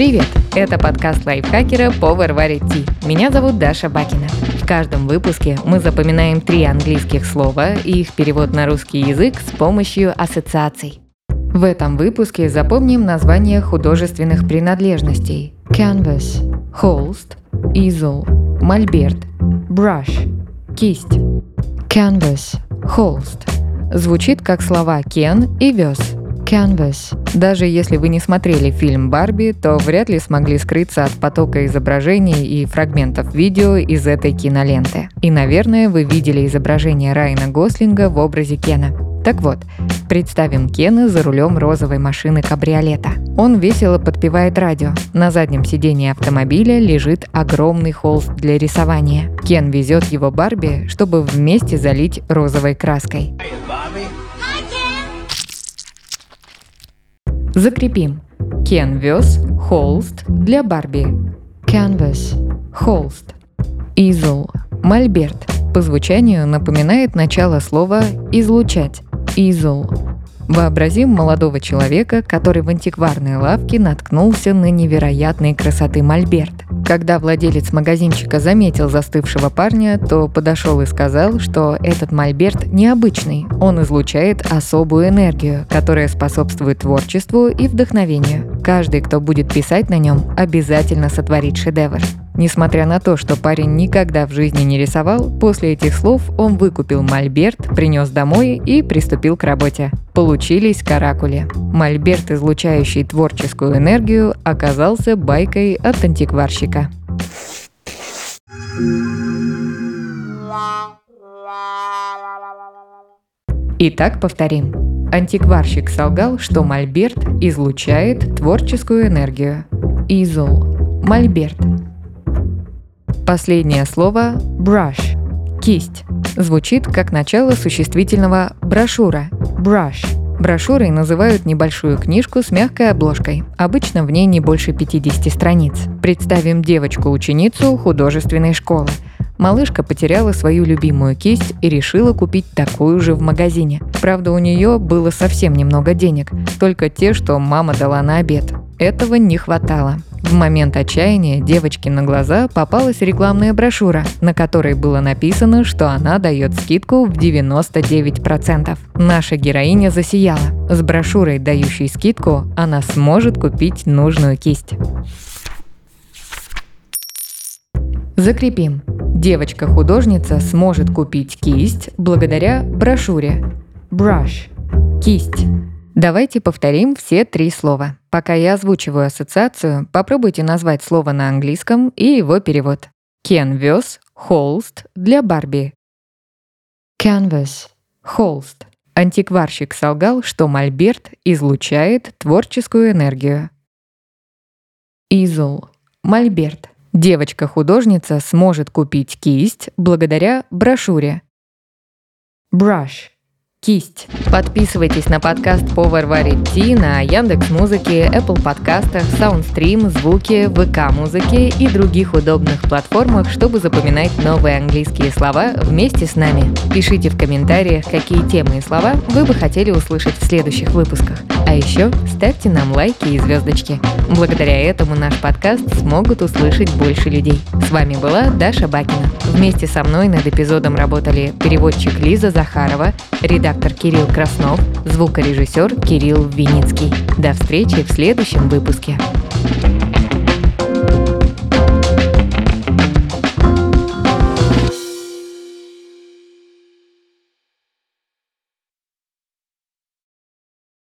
Привет! Это подкаст лайфхакера Power варит Tea. Меня зовут Даша Бакина. В каждом выпуске мы запоминаем три английских слова и их перевод на русский язык с помощью ассоциаций. В этом выпуске запомним названия художественных принадлежностей. Canvas, холст, easel, мольберт, brush, кисть. Canvas, холст. Звучит как слова can и вес – Canvas. Даже если вы не смотрели фильм «Барби», то вряд ли смогли скрыться от потока изображений и фрагментов видео из этой киноленты. И, наверное, вы видели изображение Райана Гослинга в образе Кена. Так вот, представим Кена за рулем розовой машины кабриолета. Он весело подпевает радио. На заднем сидении автомобиля лежит огромный холст для рисования. Кен везет его Барби, чтобы вместе залить розовой краской. Закрепим. Вез холст для Барби. Canvas – холст. Easel – мольберт. По звучанию напоминает начало слова «излучать». Easel. Вообразим молодого человека, который в антикварной лавке наткнулся на невероятной красоты мольберт. Когда владелец магазинчика заметил застывшего парня, то подошел и сказал, что этот мольберт необычный. Он излучает особую энергию, которая способствует творчеству и вдохновению. Каждый, кто будет писать на нем, обязательно сотворит шедевр. Несмотря на то, что парень никогда в жизни не рисовал, после этих слов он выкупил мольберт, принес домой и приступил к работе. Получились каракули. Мольберт, излучающий творческую энергию, оказался байкой от антикварщика. Итак, повторим. Антикварщик солгал, что мольберт излучает творческую энергию. Изол. Мольберт Последнее слово brush – кисть. Звучит как начало существительного брошюра – brush. Брошюрой называют небольшую книжку с мягкой обложкой. Обычно в ней не больше 50 страниц. Представим девочку-ученицу художественной школы. Малышка потеряла свою любимую кисть и решила купить такую же в магазине. Правда, у нее было совсем немного денег, только те, что мама дала на обед. Этого не хватало. В момент отчаяния девочке на глаза попалась рекламная брошюра, на которой было написано, что она дает скидку в 99%. Наша героиня засияла. С брошюрой, дающей скидку, она сможет купить нужную кисть. Закрепим. Девочка-художница сможет купить кисть благодаря брошюре. Brush – кисть. Давайте повторим все три слова. Пока я озвучиваю ассоциацию, попробуйте назвать слово на английском и его перевод. Кен вез холст для Барби. Canvas – холст. Антикварщик солгал, что мольберт излучает творческую энергию. Easel – мольберт. Девочка-художница сможет купить кисть благодаря брошюре. Brush – кисть. Подписывайтесь на подкаст Повар варит Ти на Яндекс Музыке, Apple подкастах, Soundstream, Звуки, ВК Музыке и других удобных платформах, чтобы запоминать новые английские слова вместе с нами. Пишите в комментариях, какие темы и слова вы бы хотели услышать в следующих выпусках. А еще ставьте нам лайки и звездочки. Благодаря этому наш подкаст смогут услышать больше людей. С вами была Даша Бакина. Вместе со мной над эпизодом работали переводчик Лиза Захарова, редактор Кирилл Краснов, звукорежиссер Кирилл Виницкий. До встречи в следующем выпуске. thank you